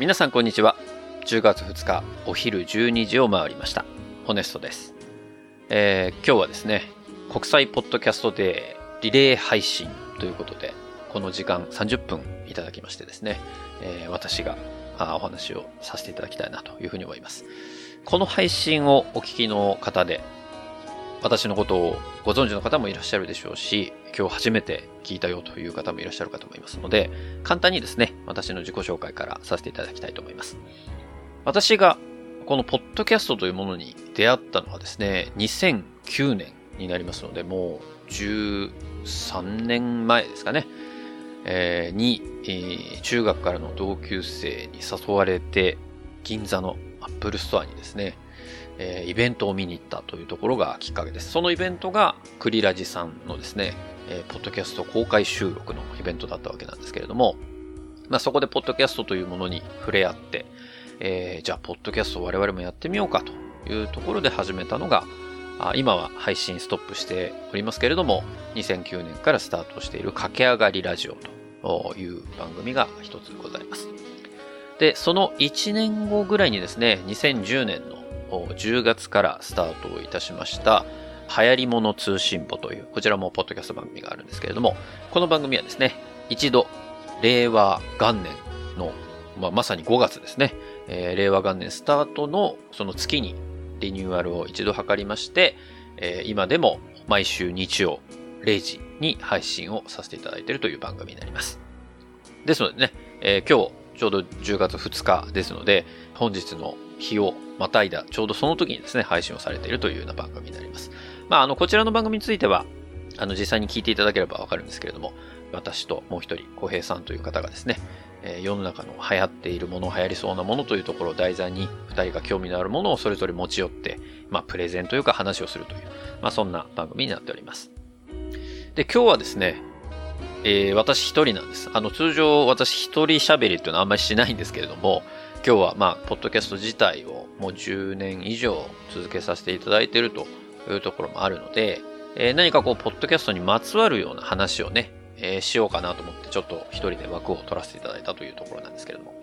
皆さんこんにちは。10月2日お昼12時を回りました。ホネストです。えー今日はですね、国際ポッドキャストデーリレー配信ということで、この時間30分いただきましてですね、えー私があお話をさせていただきたいなというふうに思います。この配信をお聞きの方で、私のことをご存知の方もいらっしゃるでしょうし、今日初めて聞いたよという方もいらっしゃるかと思いますので、簡単にですね、私の自己紹介からさせていただきたいと思います。私がこのポッドキャストというものに出会ったのはですね、2009年になりますので、もう13年前ですかね、えーに、えー中学からの同級生に誘われて、銀座のアップルストアにですね、えーイベントを見に行ったというところがきっかけです。そのイベントがクリラジさんのですね、えーポッドキャスト公開収録のイベントだったわけなんですけれども、まあ、そこでポッドキャストというものに触れ合って、えーじゃあ、ポッドキャストを我々もやってみようかというところで始めたのが、あ今は配信ストップしておりますけれども、2009年からスタートしている駆け上がりラジオという番組が一つございます。で、その1年後ぐらいにですね、2010年の10月からスタートをいたしました、流行り物通信簿という、こちらもポッドキャスト番組があるんですけれども、この番組はですね、一度、令和元年の、まあ、まさに5月ですね、えー令和元年スタートのその月にリニューアルを一度図りまして、えー今でも毎週日曜0時に配信をさせていただいているという番組になります。ですのでね、えー今日ちょうど10月2日ですので、本日の日をまたいだ、ちょうどその時にですね、配信をされているというような番組になります。まあ、あの、こちらの番組については、あの、実際に聞いていただければわかるんですけれども、私ともう一人、小平さんという方がですね、えー世の中の流行っているもの、流行りそうなものというところを題材に、二人が興味のあるものをそれぞれ持ち寄って、まあ、プレゼンというか話をするという、まあ、そんな番組になっております。で、今日はですね、えー私一人なんです。あの、通常私一人喋りっていうのはあんまりしないんですけれども、今日はまあ、ポッドキャスト自体をもう10年以上続けさせていただいているというところもあるので、えー何かこう、ポッドキャストにまつわるような話をね、えーしようかなと思って、ちょっと一人で枠を取らせていただいたというところなんですけれども、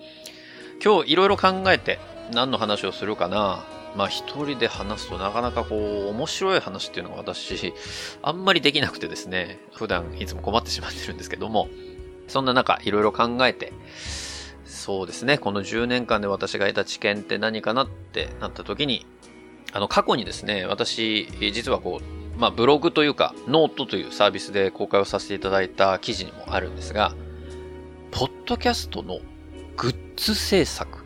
今日いろいろ考えて何の話をするかな、まあ一人で話すとなかなかこう、面白い話っていうのが私、あんまりできなくてですね、普段いつも困ってしまってるんですけども、そんな中いろいろ考えて、そうですね、この10年間で私が得た知見って何かなってなった時に、あの過去にですね、私、実はこう、まあブログというか、ノートというサービスで公開をさせていただいた記事にもあるんですが、ポッドキャストのグッズ制作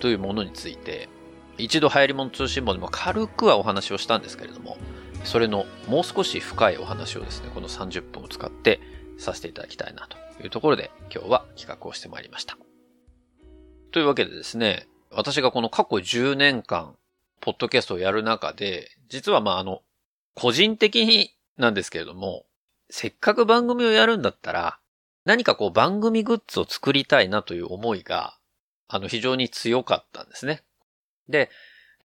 というものについて、一度流行り物通信簿でも軽くはお話をしたんですけれども、それのもう少し深いお話をですね、この30分を使ってさせていただきたいなというところで今日は企画をしてまいりました。というわけでですね、私がこの過去10年間、ポッドキャストをやる中で、実はまああの、個人的になんですけれども、せっかく番組をやるんだったら、何かこう番組グッズを作りたいなという思いが、あの非常に強かったんですね。で、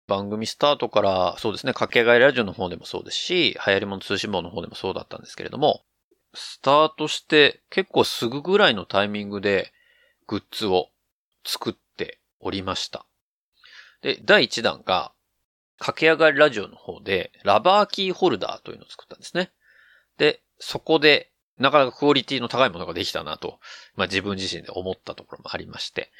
番組スタートから、そうですね、駆け上がりラジオの方でもそうですし、流行り物通信簿の方でもそうだったんですけれども、スタートして結構すぐぐらいのタイミングでグッズを作っておりました。で、第1弾が、駆け上がりラジオの方で、ラバーキーホルダーというのを作ったんですね。で、そこで、なかなかクオリティの高いものができたなと、まあ自分自身で思ったところもありまして。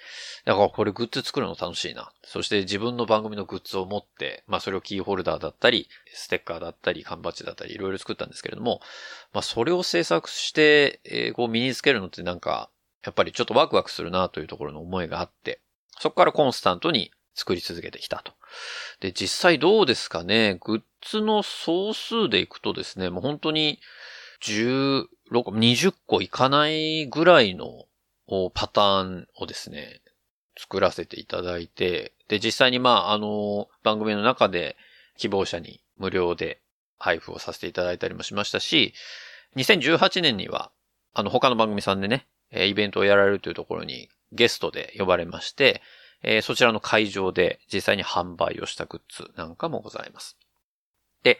だからこれグッズ作るの楽しいな。そして自分の番組のグッズを持って、まあそれをキーホルダーだったり、ステッカーだったり、缶バッジだったり、いろいろ作ったんですけれども、まあそれを制作して、えーこう身につけるのってなんか、やっぱりちょっとワクワクするなというところの思いがあって、そこからコンスタントに作り続けてきたと。で、実際どうですかね、グッズの総数でいくとですね、もう本当に16、20個いかないぐらいのパターンをですね、作らせていただいて、で、実際にまあ、あの、番組の中で希望者に無料で配布をさせていただいたりもしましたし、2018年には、あの、他の番組さんでね、えイベントをやられるというところにゲストで呼ばれまして、えそちらの会場で実際に販売をしたグッズなんかもございます。で、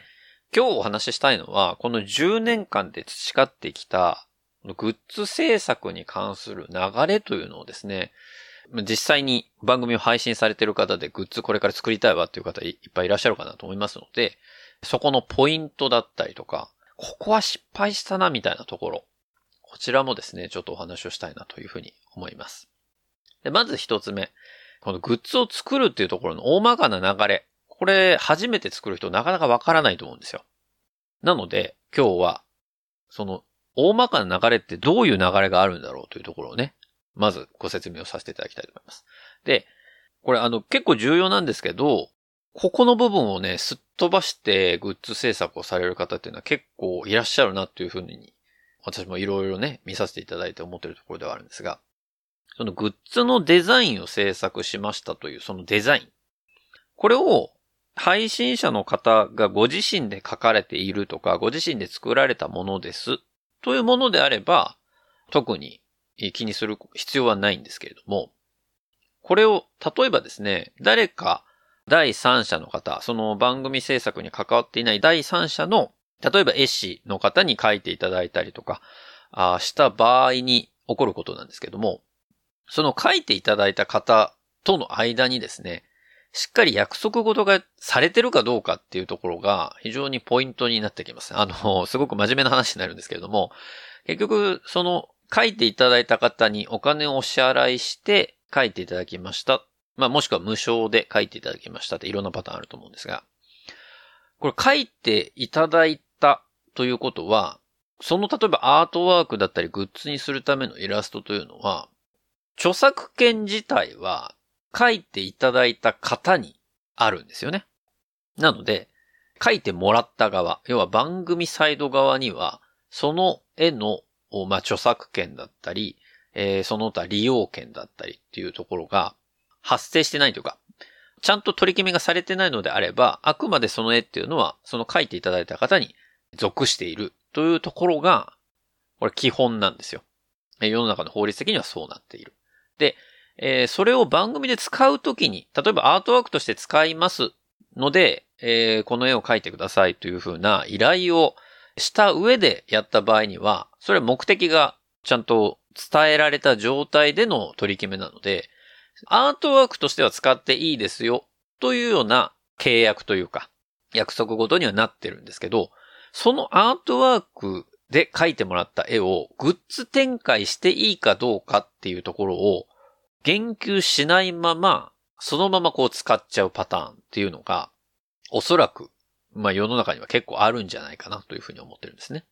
今日お話ししたいのは、この10年間で培ってきた、グッズ制作に関する流れというのをですね、実際に番組を配信されている方でグッズこれから作りたいわっていう方いっぱいいらっしゃるかなと思いますので、そこのポイントだったりとか、ここは失敗したなみたいなところ、こちらもですね、ちょっとお話をしたいなというふうに思います。で、まず一つ目。このグッズを作るっていうところの大まかな流れ。これ、初めて作る人なかなかわからないと思うんですよ。なので、今日は、その、大まかな流れってどういう流れがあるんだろうというところをね、まずご説明をさせていただきたいと思います。で、これあの結構重要なんですけど、ここの部分をね、すっ飛ばしてグッズ制作をされる方っていうのは結構いらっしゃるなっていうふうに、私もいろいろね、見させていただいて思ってるところではあるんですが、そのグッズのデザインを制作しましたというそのデザイン。これを配信者の方がご自身で書かれているとか、ご自身で作られたものですというものであれば、特に気にする必要はないんですけれども、これを、例えばですね、誰か第三者の方、その番組制作に関わっていない第三者の、例えば絵師の方に書いていただいたりとか、あした場合に起こることなんですけども、その書いていただいた方との間にですね、しっかり約束事がされてるかどうかっていうところが非常にポイントになってきます。あの、すごく真面目な話になるんですけれども、結局、その書いていただいた方にお金をお支払いして書いていただきました。まあもしくは無償で書いていただきましたっていろんなパターンあると思うんですが、これ書いていただいたということは、その例えばアートワークだったりグッズにするためのイラストというのは、著作権自体は書いていただいた方にあるんですよね。なので、書いてもらった側、要は番組サイド側には、その絵の、まあ、著作権だったり、えー、その他利用権だったりっていうところが発生してないというか、ちゃんと取り決めがされてないのであれば、あくまでその絵っていうのは、その書いていただいた方に属しているというところが、これ基本なんですよ。世の中の法律的にはそうなっている。で、えー、それを番組で使うときに、例えばアートワークとして使いますので、えー、この絵を描いてくださいというふうな依頼をした上でやった場合には、それは目的がちゃんと伝えられた状態での取り決めなので、アートワークとしては使っていいですよというような契約というか、約束ごとにはなってるんですけど、そのアートワークで描いてもらった絵をグッズ展開していいかどうかっていうところを言及しないまま、そのままこう使っちゃうパターンっていうのが、おそらく、まあ世の中には結構あるんじゃないかなというふうに思ってるんですね。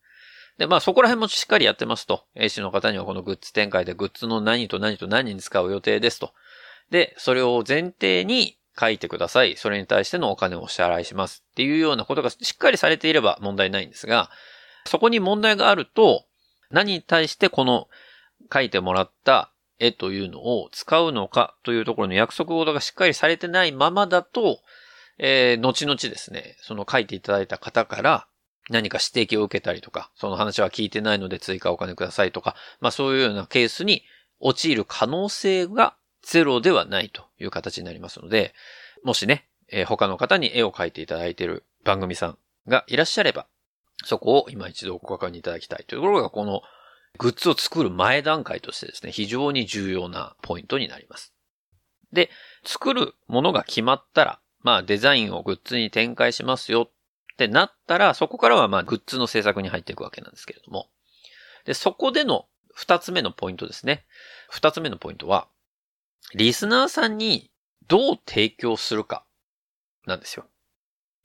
で、まあそこら辺もしっかりやってますと、A 氏の方にはこのグッズ展開でグッズの何と何と何に使う予定ですと。で、それを前提に書いてください。それに対してのお金をお支払いしますっていうようなことがしっかりされていれば問題ないんですが、そこに問題があると、何に対してこの書いてもらった絵というのを使うのかというところの約束事がしっかりされてないままだと、えー、後々ですね、その書いていただいた方から何か指摘を受けたりとか、その話は聞いてないので追加お金くださいとか、まあそういうようなケースに陥る可能性がゼロではないという形になりますので、もしね、えー、他の方に絵を描いていただいている番組さんがいらっしゃれば、そこを今一度ご確認いただきたいというところがこのグッズを作る前段階としてですね、非常に重要なポイントになります。で、作るものが決まったら、まあデザインをグッズに展開しますよってなったら、そこからはまあグッズの制作に入っていくわけなんですけれども。で、そこでの二つ目のポイントですね。二つ目のポイントは、リスナーさんにどう提供するかなんですよ。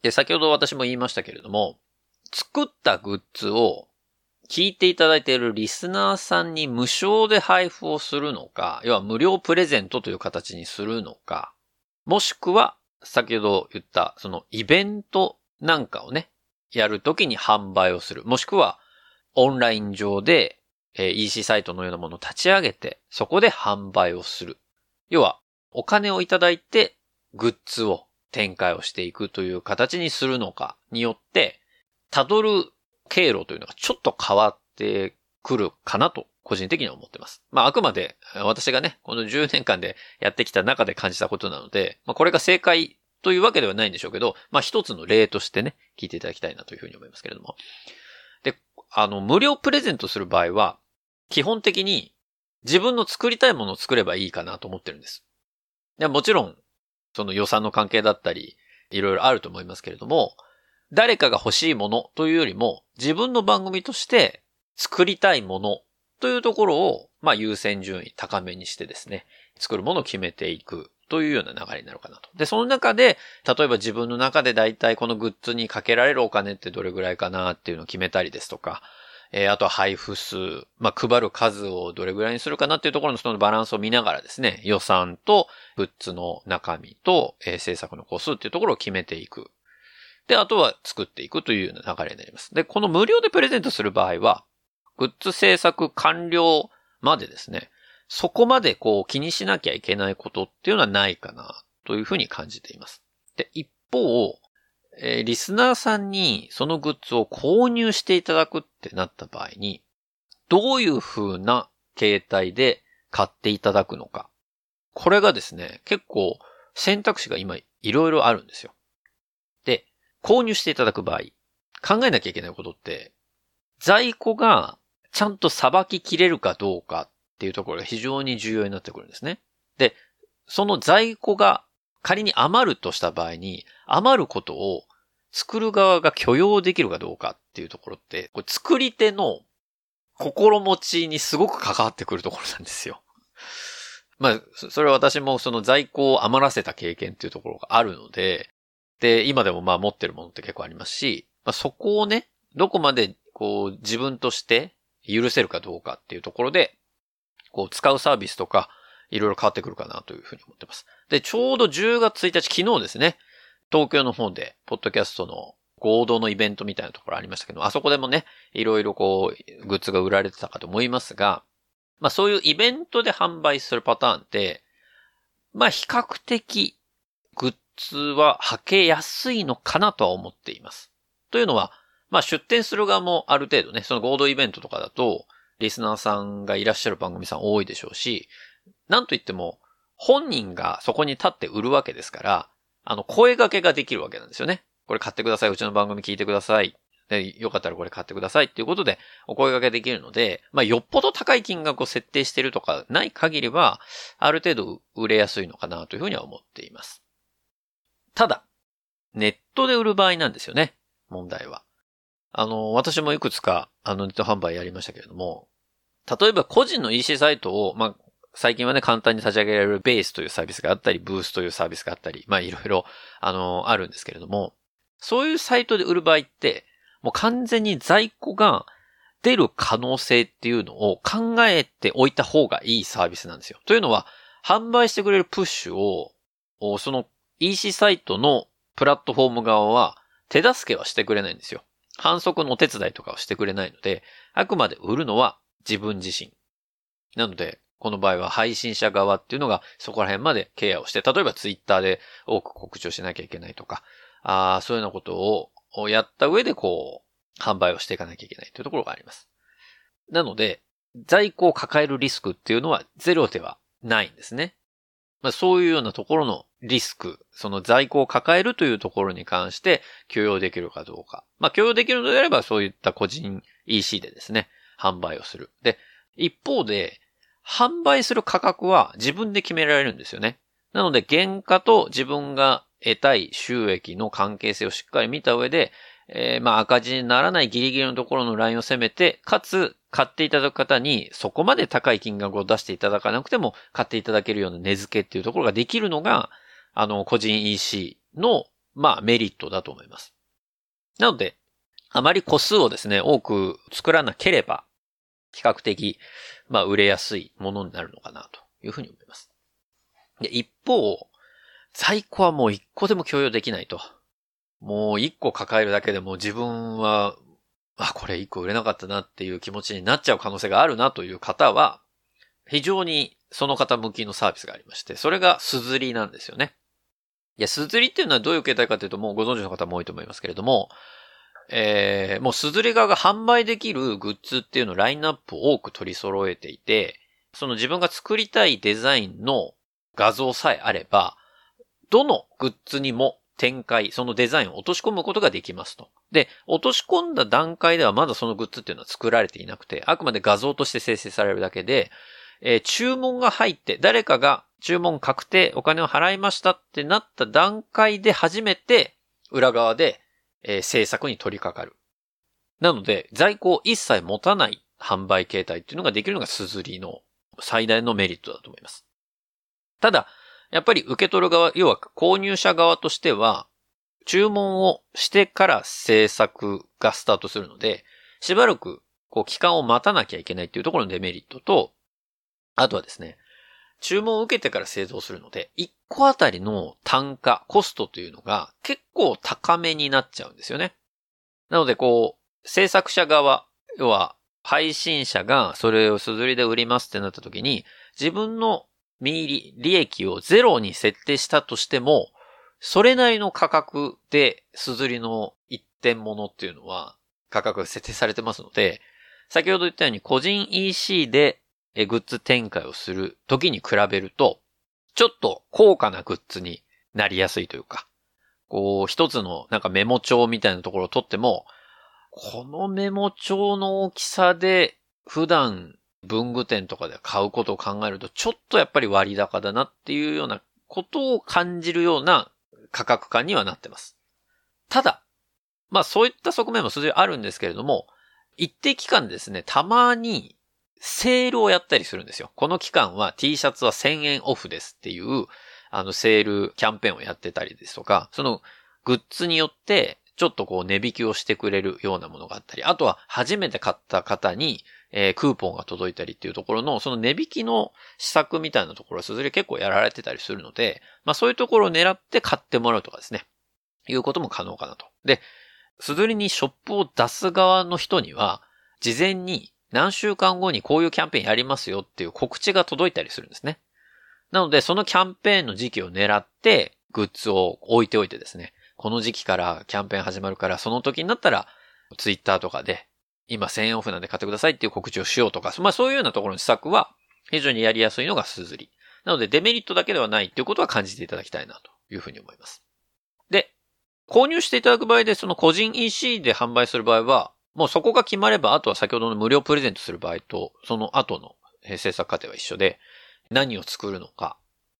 で、先ほど私も言いましたけれども、作ったグッズを聞いていただいているリスナーさんに無償で配布をするのか、要は無料プレゼントという形にするのか、もしくは、先ほど言った、そのイベントなんかをね、やるときに販売をする。もしくは、オンライン上で、えー、EC サイトのようなものを立ち上げて、そこで販売をする。要は、お金をいただいて、グッズを展開をしていくという形にするのかによって、たどる経路というのがちょっと変わってくるかなと、個人的には思ってます。まあ、あくまで私がね、この10年間でやってきた中で感じたことなので、まあ、これが正解というわけではないんでしょうけど、まあ、一つの例としてね、聞いていただきたいなというふうに思いますけれども。で、あの、無料プレゼントする場合は、基本的に自分の作りたいものを作ればいいかなと思ってるんです。いやもちろん、その予算の関係だったり、いろいろあると思いますけれども、誰かが欲しいものというよりも、自分の番組として作りたいものというところを、まあ優先順位高めにしてですね、作るものを決めていくというような流れになるかなと。で、その中で、例えば自分の中で大体このグッズにかけられるお金ってどれぐらいかなっていうのを決めたりですとか、えー、あとは配布数、まあ、配る数をどれぐらいにするかなっていうところのそのバランスを見ながらですね、予算とグッズの中身と、えー、制作の個数っていうところを決めていく。で、あとは作っていくというような流れになります。で、この無料でプレゼントする場合は、グッズ制作完了までですね、そこまでこう気にしなきゃいけないことっていうのはないかなというふうに感じています。で、一方、えー、リスナーさんにそのグッズを購入していただくってなった場合に、どういう風な形態で買っていただくのか。これがですね、結構選択肢が今いろいろあるんですよ。で、購入していただく場合、考えなきゃいけないことって、在庫がちゃんとさばききれるかどうかっていうところが非常に重要になってくるんですね。で、その在庫が仮に余るとした場合に、余ることを作る側が許容できるかどうかっていうところって、これ作り手の心持ちにすごく関わってくるところなんですよ。まあ、それは私もその在庫を余らせた経験っていうところがあるので、で、今でもまあ持ってるものって結構ありますし、まあ、そこをね、どこまでこう自分として許せるかどうかっていうところで、こう使うサービスとか、いろいろ変わってくるかなというふうに思ってます。で、ちょうど10月1日、昨日ですね、東京の方で、ポッドキャストの合同のイベントみたいなところありましたけど、あそこでもね、いろいろこう、グッズが売られてたかと思いますが、まあそういうイベントで販売するパターンって、まあ比較的、グッズは履けやすいのかなとは思っています。というのは、まあ出店する側もある程度ね、その合同イベントとかだと、リスナーさんがいらっしゃる番組さん多いでしょうし、なんといっても、本人がそこに立って売るわけですから、あの、声掛けができるわけなんですよね。これ買ってください。うちの番組聞いてください。で、よかったらこれ買ってくださいっていうことでお声掛けできるので、まあ、よっぽど高い金額を設定してるとかない限りは、ある程度売れやすいのかなというふうには思っています。ただ、ネットで売る場合なんですよね。問題は。あの、私もいくつか、あの、ネット販売やりましたけれども、例えば個人の EC サイトを、まあ、最近はね、簡単に立ち上げられるベースというサービスがあったり、ブースというサービスがあったり、まあいろいろ、あの、あるんですけれども、そういうサイトで売る場合って、もう完全に在庫が出る可能性っていうのを考えておいた方がいいサービスなんですよ。というのは、販売してくれるプッシュを、その EC サイトのプラットフォーム側は手助けはしてくれないんですよ。反則のお手伝いとかはしてくれないので、あくまで売るのは自分自身。なので、この場合は配信者側っていうのがそこら辺までケアをして、例えばツイッターで多く告知をしなきゃいけないとか、あそういうようなことをやった上でこう、販売をしていかなきゃいけないというところがあります。なので、在庫を抱えるリスクっていうのはゼロではないんですね。まあ、そういうようなところのリスク、その在庫を抱えるというところに関して許容できるかどうか。まあ、許容できるのであればそういった個人 EC でですね、販売をする。で、一方で、販売する価格は自分で決められるんですよね。なので、原価と自分が得たい収益の関係性をしっかり見た上で、えー、まあ赤字にならないギリギリのところのラインを攻めて、かつ、買っていただく方にそこまで高い金額を出していただかなくても買っていただけるような値付けっていうところができるのが、あの、個人 EC の、まあメリットだと思います。なので、あまり個数をですね、多く作らなければ、比較的、まあ、売れやすいものになるのかなというふうに思います。で、一方、在庫はもう一個でも共有できないと。もう一個抱えるだけでも自分は、あ、これ一個売れなかったなっていう気持ちになっちゃう可能性があるなという方は、非常にその方向きのサービスがありまして、それがすずりなんですよね。いや、すずりっていうのはどういう形態かというと、もうご存知の方も多いと思いますけれども、えー、もうすずり側が販売できるグッズっていうのラインナップを多く取り揃えていて、その自分が作りたいデザインの画像さえあれば、どのグッズにも展開、そのデザインを落とし込むことができますと。で、落とし込んだ段階ではまだそのグッズっていうのは作られていなくて、あくまで画像として生成されるだけで、えー、注文が入って、誰かが注文確定、お金を払いましたってなった段階で初めて、裏側で、えー、制作に取り掛かる。なので、在庫を一切持たない販売形態っていうのができるのがすずりの最大のメリットだと思います。ただ、やっぱり受け取る側、要は購入者側としては、注文をしてから制作がスタートするので、しばらくこう期間を待たなきゃいけないっていうところのデメリットと、あとはですね、注文を受けてから製造するので、1個あたりの単価、コストというのが結構高めになっちゃうんですよね。なのでこう、制作者側、要は配信者がそれをすずりで売りますってなった時に、自分の見入り、利益をゼロに設定したとしても、それなりの価格で、すずりの一点物っていうのは、価格が設定されてますので、先ほど言ったように個人 EC でグッズ展開をする時に比べると、ちょっと高価なグッズになりやすいというか、こう、一つのなんかメモ帳みたいなところを取っても、このメモ帳の大きさで普段文具店とかで買うことを考えると、ちょっとやっぱり割高だなっていうようなことを感じるような価格感にはなってます。ただ、まあそういった側面も数字あるんですけれども、一定期間ですね、たまにセールをやったりするんですよ。この期間は T シャツは1000円オフですっていう、あのセールキャンペーンをやってたりですとか、そのグッズによってちょっとこう値引きをしてくれるようなものがあったり、あとは初めて買った方にえー、クーポンが届いたりっていうところの、その値引きの施策みたいなところはすずり結構やられてたりするので、まあそういうところを狙って買ってもらうとかですね、いうことも可能かなと。で、すずりにショップを出す側の人には、事前に何週間後にこういうキャンペーンやりますよっていう告知が届いたりするんですね。なので、そのキャンペーンの時期を狙って、グッズを置いておいてですね、この時期からキャンペーン始まるから、その時になったら、ツイッターとかで今1000円オフなんで買ってくださいっていう告知をしようとか、まあそういうようなところの施策は非常にやりやすいのがすずり。なのでデメリットだけではないっていうことは感じていただきたいなというふうに思います。で、購入していただく場合でその個人 EC で販売する場合は、もうそこが決まれば、あとは先ほどの無料プレゼントする場合と、その後の制作過程は一緒で、何を作るのか、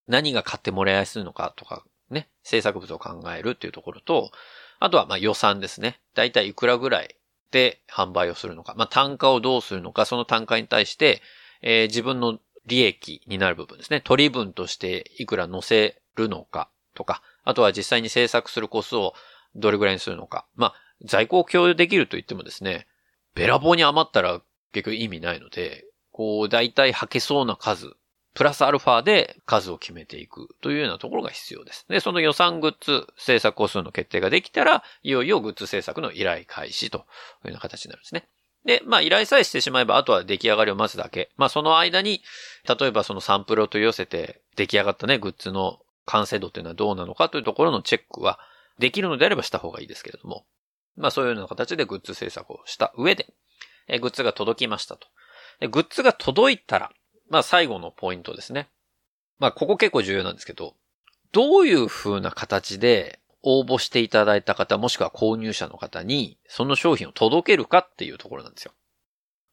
何が買ってもらいやすいのかとか、ね、制作物を考えるっていうところと、あとはまあ予算ですね。だいたいいくらぐらいで販売をするのか、まあ、単価をどうするのか、その単価に対して、えー、自分の利益になる部分ですね。取り分としていくら載せるのかとか、あとは実際に制作するコスをどれぐらいにするのか。まあ、在庫を共有できると言ってもですね、べらぼうに余ったら結局意味ないので、こう、大体履けそうな数プラスアルファで数を決めていくというようなところが必要です。で、その予算グッズ制作個数の決定ができたら、いよいよグッズ制作の依頼開始というような形になるんですね。で、まあ依頼さえしてしまえば、あとは出来上がりを待つだけ。まあその間に、例えばそのサンプルを取り寄せて出来上がったね、グッズの完成度っていうのはどうなのかというところのチェックはできるのであればした方がいいですけれども。まあそういうような形でグッズ制作をした上で、えグッズが届きましたと。グッズが届いたら、まあ最後のポイントですね。まあここ結構重要なんですけど、どういう風な形で応募していただいた方、もしくは購入者の方に、その商品を届けるかっていうところなんですよ。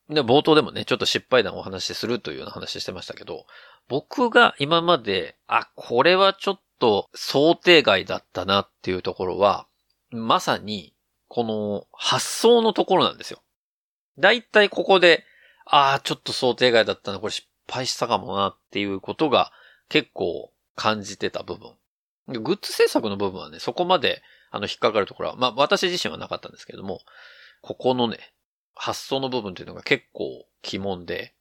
で、冒頭でもね、ちょっと失敗談をお話しするというような話してましたけど、僕が今まで、あ、これはちょっと想定外だったなっていうところは、まさに、この発想のところなんですよ。だいたいここで、ああ、ちょっと想定外だったな、これ失敗したかもなっていうことが結構感じてた部分。グッズ制作の部分はね、そこまであの引っかかるところは、まあ私自身はなかったんですけども、ここのね、発想の部分っていうのが結構疑問で、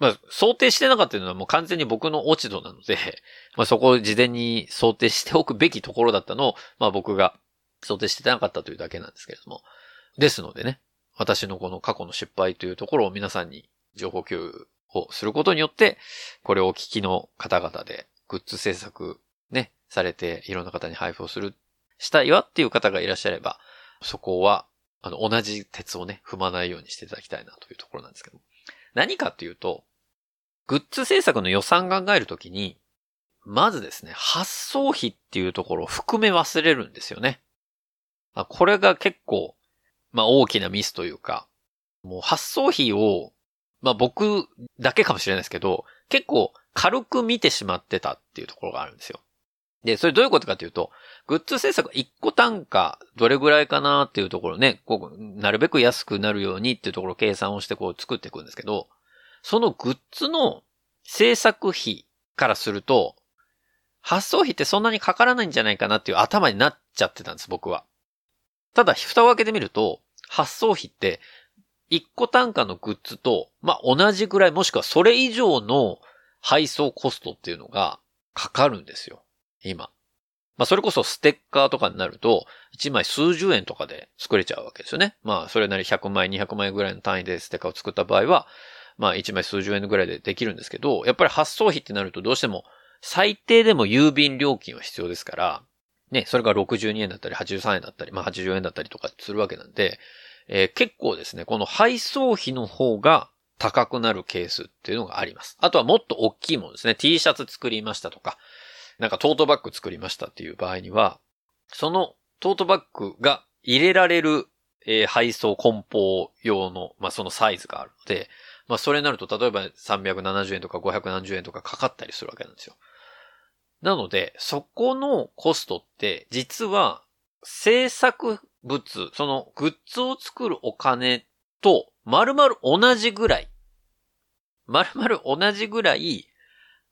まあ想定してなかったのはもう完全に僕の落ち度なので、まあそこを事前に想定しておくべきところだったのを、まあ僕が想定してなかったというだけなんですけれども。ですのでね、私のこの過去の失敗というところを皆さんに情報共有をすることによって、これをお聞きの方々でグッズ制作ね、されていろんな方に配布をする、したいわっていう方がいらっしゃれば、そこは、あの、同じ鉄をね、踏まないようにしていただきたいなというところなんですけど。何かっていうと、グッズ制作の予算考えるときに、まずですね、発送費っていうところを含め忘れるんですよね。これが結構、まあ大きなミスというか、もう発送費をまあ僕だけかもしれないですけど、結構軽く見てしまってたっていうところがあるんですよ。で、それどういうことかというと、グッズ制作1個単価どれぐらいかなっていうところね、こう、なるべく安くなるようにっていうところを計算をしてこう作っていくんですけど、そのグッズの制作費からすると、発送費ってそんなにかからないんじゃないかなっていう頭になっちゃってたんです、僕は。ただ、蓋を開けてみると、発送費って、1個単価のグッズと、まあ、同じぐらい、もしくはそれ以上の配送コストっていうのがかかるんですよ。今。まあ、それこそステッカーとかになると、1枚数十円とかで作れちゃうわけですよね。まあ、それなり100枚、200枚ぐらいの単位でステッカーを作った場合は、まあ、1枚数十円ぐらいでできるんですけど、やっぱり発送費ってなるとどうしても、最低でも郵便料金は必要ですから、ね、それが62円だったり、83円だったり、まあ80円だったりとかするわけなんで、えー、結構ですね、この配送費の方が高くなるケースっていうのがあります。あとはもっと大きいものですね。T シャツ作りましたとか、なんかトートバッグ作りましたっていう場合には、そのトートバッグが入れられる、えー、配送梱包用の、まあ、そのサイズがあるので、まあ、それになると、例えば370円とか570円とかかかったりするわけなんですよ。なので、そこのコストって、実は、制作物、そのグッズを作るお金と、丸々同じぐらい、丸々同じぐらい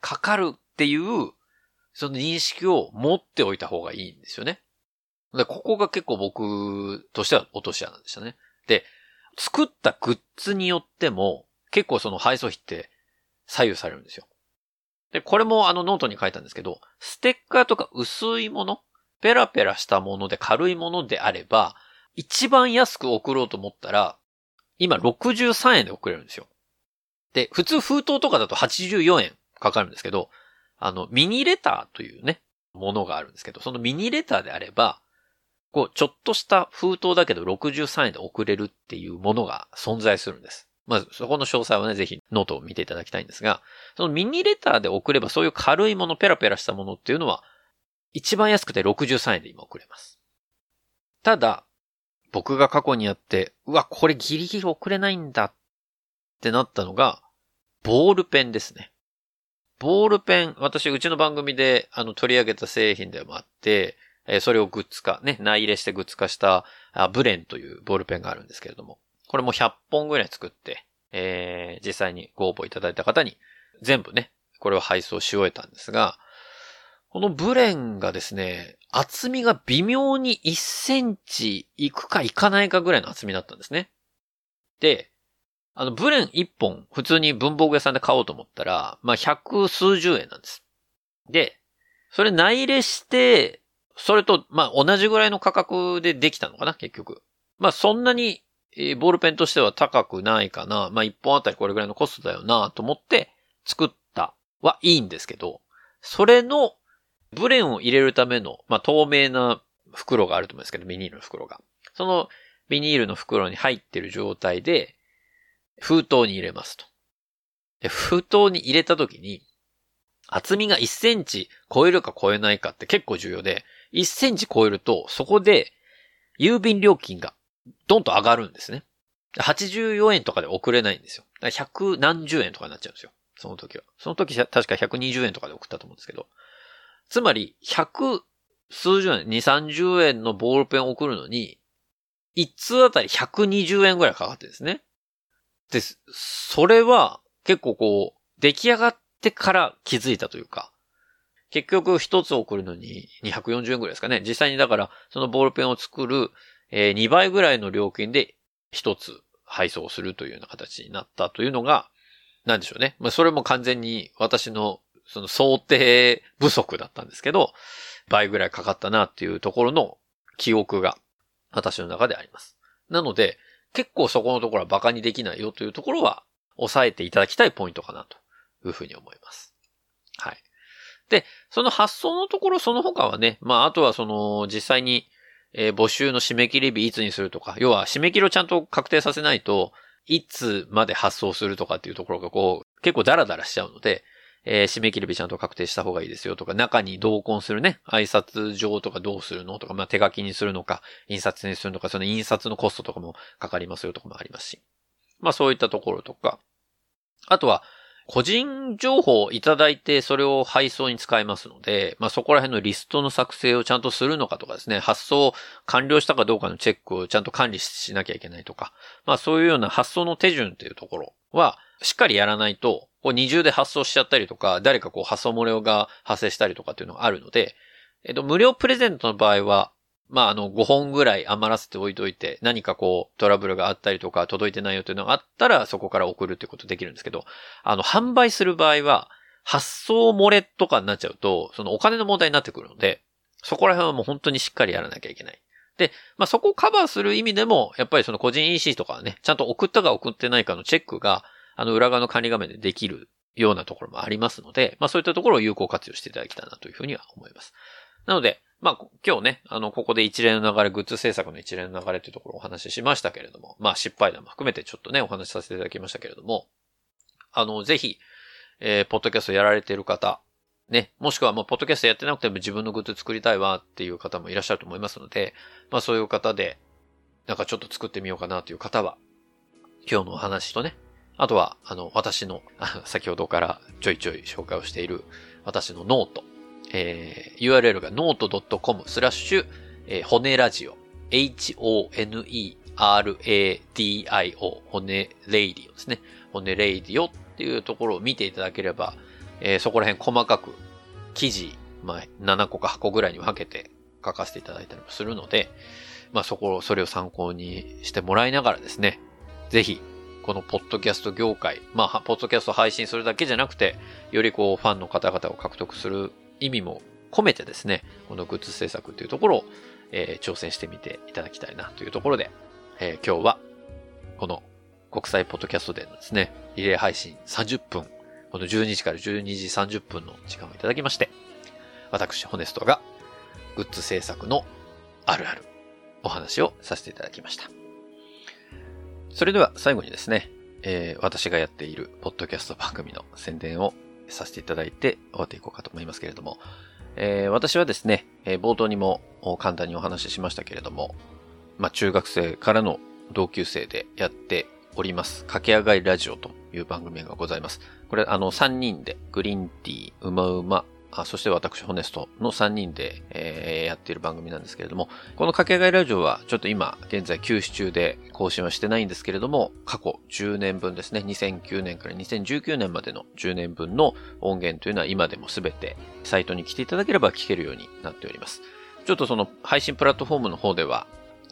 かかるっていう、その認識を持っておいた方がいいんですよね。で、ここが結構僕としては落とし穴でしたね。で、作ったグッズによっても、結構その配送費って左右されるんですよ。で、これもあのノートに書いたんですけど、ステッカーとか薄いもの、ペラペラしたもので軽いものであれば、一番安く送ろうと思ったら、今63円で送れるんですよ。で、普通封筒とかだと84円かかるんですけど、あの、ミニレターというね、ものがあるんですけど、そのミニレターであれば、こう、ちょっとした封筒だけど63円で送れるっていうものが存在するんです。まず、そこの詳細はね、ぜひノートを見ていただきたいんですが、そのミニレターで送ればそういう軽いもの、ペラペラしたものっていうのは、一番安くて63円で今送れます。ただ、僕が過去にやって、うわ、これギリギリ送れないんだってなったのが、ボールペンですね。ボールペン、私、うちの番組で、あの、取り上げた製品でもあって、えそれをグッズ化、ね、内入れしてグッズ化した、ブレンというボールペンがあるんですけれども、これも100本ぐらい作って、えー、実際にご応募いただいた方に、全部ね、これを配送し終えたんですが、このブレンがですね、厚みが微妙に1センチいくかいかないかぐらいの厚みだったんですね。で、あの、ブレン1本、普通に文房具屋さんで買おうと思ったら、まあ、百数十円なんです。で、それ内入れして、それと、まあ、同じぐらいの価格でできたのかな、結局。まあ、そんなに、えー、ボールペンとしては高くないかな。まあ、1本あたりこれぐらいのコストだよな、と思って作ったはいいんですけど、それの、ブレンを入れるための、まあ、透明な袋があると思うんですけど、ビニールの袋が。そのビニールの袋に入ってる状態で、封筒に入れますと。で、封筒に入れた時に、厚みが1センチ超えるか超えないかって結構重要で、1センチ超えると、そこで、郵便料金が、どんと上がるんですね。84円とかで送れないんですよ。だから100何十円とかになっちゃうんですよ。その時は。その時は確か120円とかで送ったと思うんですけど。つまり、100数十円、2、30円のボールペンを送るのに、1通あたり120円ぐらいかかってですね。で、それは結構こう、出来上がってから気づいたというか、結局一つ送るのに240円ぐらいですかね。実際にだから、そのボールペンを作る、えー、2倍ぐらいの料金で一つ配送するというような形になったというのが、なんでしょうね。まあ、それも完全に私のその想定不足だったんですけど、倍ぐらいかかったなっていうところの記憶が私の中であります。なので、結構そこのところは馬鹿にできないよというところは、抑えていただきたいポイントかなというふうに思います。はい。で、その発送のところその他はね、まあ、あとはその、実際に、えー、募集の締め切り日いつにするとか、要は締め切りをちゃんと確定させないと、いつまで発送するとかっていうところがこう、結構ダラダラしちゃうので、えー、締め切り日ちゃんと確定した方がいいですよとか、中に同梱するね、挨拶状とかどうするのとか、まあ、手書きにするのか、印刷にするのか、その印刷のコストとかもかかりますよとかもありますし。まあ、そういったところとか、あとは、個人情報をいただいてそれを配送に使えますので、まあそこら辺のリストの作成をちゃんとするのかとかですね、発送完了したかどうかのチェックをちゃんと管理しなきゃいけないとか、まあそういうような発送の手順っていうところは、しっかりやらないと、こう二重で発送しちゃったりとか、誰かこう発送漏れが発生したりとかっていうのがあるので、えっと、無料プレゼントの場合は、まあ、あの、5本ぐらい余らせておいといて、何かこう、トラブルがあったりとか、届いてないよというのがあったら、そこから送るってことできるんですけど、あの、販売する場合は、発送漏れとかになっちゃうと、そのお金の問題になってくるので、そこら辺はもう本当にしっかりやらなきゃいけない。で、まあ、そこをカバーする意味でも、やっぱりその個人 EC とかね、ちゃんと送ったか送ってないかのチェックが、あの、裏側の管理画面でできるようなところもありますので、まあ、そういったところを有効活用していただきたいなというふうには思います。なので、まあ、今日ね、あの、ここで一連の流れ、グッズ制作の一連の流れというところをお話ししましたけれども、まあ、失敗談も含めてちょっとね、お話しさせていただきましたけれども、あの、ぜひ、えー、ポッドキャストやられている方、ね、もしくはもう、ポッドキャストやってなくても自分のグッズ作りたいわっていう方もいらっしゃると思いますので、まあ、そういう方で、なんかちょっと作ってみようかなという方は、今日のお話とね、あとは、あの、私の、先ほどからちょいちょい紹介をしている、私の note、えー、URL が note.com スラッシュ、えー、骨ラジオ、h-o-n-e-r-a-d-i-o、骨レイディオですね。骨レイディオっていうところを見ていただければ、えー、そこら辺細かく記事、まあ、7個か8個ぐらいに分けて書かせていただいたりもするので、まあそこ、それを参考にしてもらいながらですね、ぜひ、このポッドキャスト業界、まあ、ポッドキャスト配信するだけじゃなくて、よりこう、ファンの方々を獲得する意味も込めてですね、このグッズ制作っていうところを、えー、挑戦してみていただきたいなというところで、えー、今日は、この国際ポッドキャストでのですね、リレー配信30分、この12時から12時30分の時間をいただきまして、私、ホネストがグッズ制作のあるあるお話をさせていただきました。それでは最後にですね、えー、私がやっているポッドキャスト番組の宣伝をさせていただいて終わっていこうかと思いますけれども、えー、私はですね、えー、冒頭にも簡単にお話ししましたけれども、まあ、中学生からの同級生でやっております、駆け上がりラジオという番組がございます。これ、あの、3人で、グリーンティー、うまうま、あそして私、ホネストの3人で、えー、やっている番組なんですけれども、このかけがえラジオは、ちょっと今、現在休止中で更新はしてないんですけれども、過去10年分ですね、2009年から2019年までの10年分の音源というのは今でもすべてサイトに来ていただければ聞けるようになっております。ちょっとその配信プラットフォームの方では、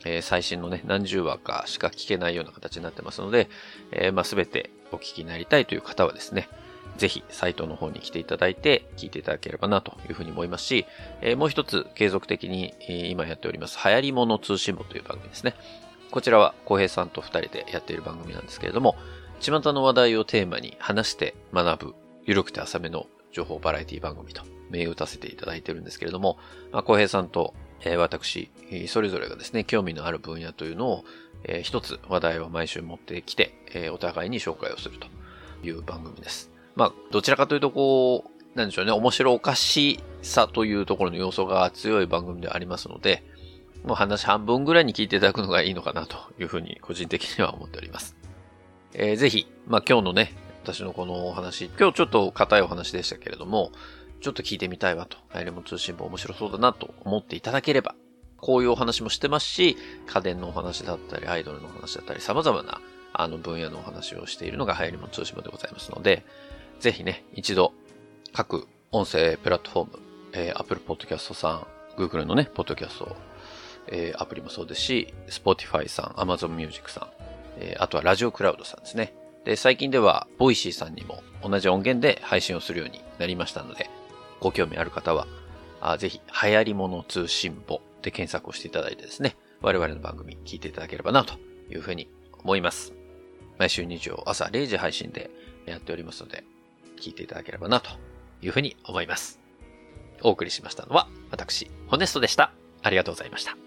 えー、最新のね、何十話かしか聞けないような形になってますので、えー、まあ、すべてお聞きになりたいという方はですね、ぜひサイトの方に来ていただいて聞いていただければなというふうに思いますし、え、もう一つ継続的に、え今やっております流行り物通信簿という番組ですね。こちらは浩平さんと二人でやっている番組なんですけれども、巷の話題をテーマに話して学ぶ、ゆるくて浅めの情報バラエティ番組と銘打たせていただいているんですけれども、まあ、浩平さんと、えー、私、それぞれがですね、興味のある分野というのを、えー、一つ話題を毎週持ってきて、え、お互いに紹介をするという番組です。まあ、どちらかというと、こう、なんでしょうね、面白おかしさというところの要素が強い番組でありますので、もう話半分ぐらいに聞いていただくのがいいのかなというふうに個人的には思っております。えー、ぜひ、まあ今日のね、私のこのお話、今日ちょっと硬いお話でしたけれども、ちょっと聞いてみたいわと、アイレモン通信簿面白そうだなと思っていただければ、こういうお話もしてますし、家電のお話だったり、アイドルのお話だったり、様々なあの分野のお話をしているのが流行りも通信簿でございますので、ぜひね、一度、各音声プラットフォーム、えー、Apple Podcast さん、Google のね、ポッドキャスト、えー、アプリもそうですし、Spotify さん、Amazon Music さん、えー、あとはラジオクラウドさんですね。で、最近では、ボイシーさんにも同じ音源で配信をするようになりましたので、ご興味ある方は、あぜひ、流行り物通信簿で検索をしていただいてですね、我々の番組聞いていただければなというふうに思います。毎週日曜朝0時配信でやっておりますので、聞いていただければなというふうに思います。お送りしましたのは、私、ホネストでした。ありがとうございました。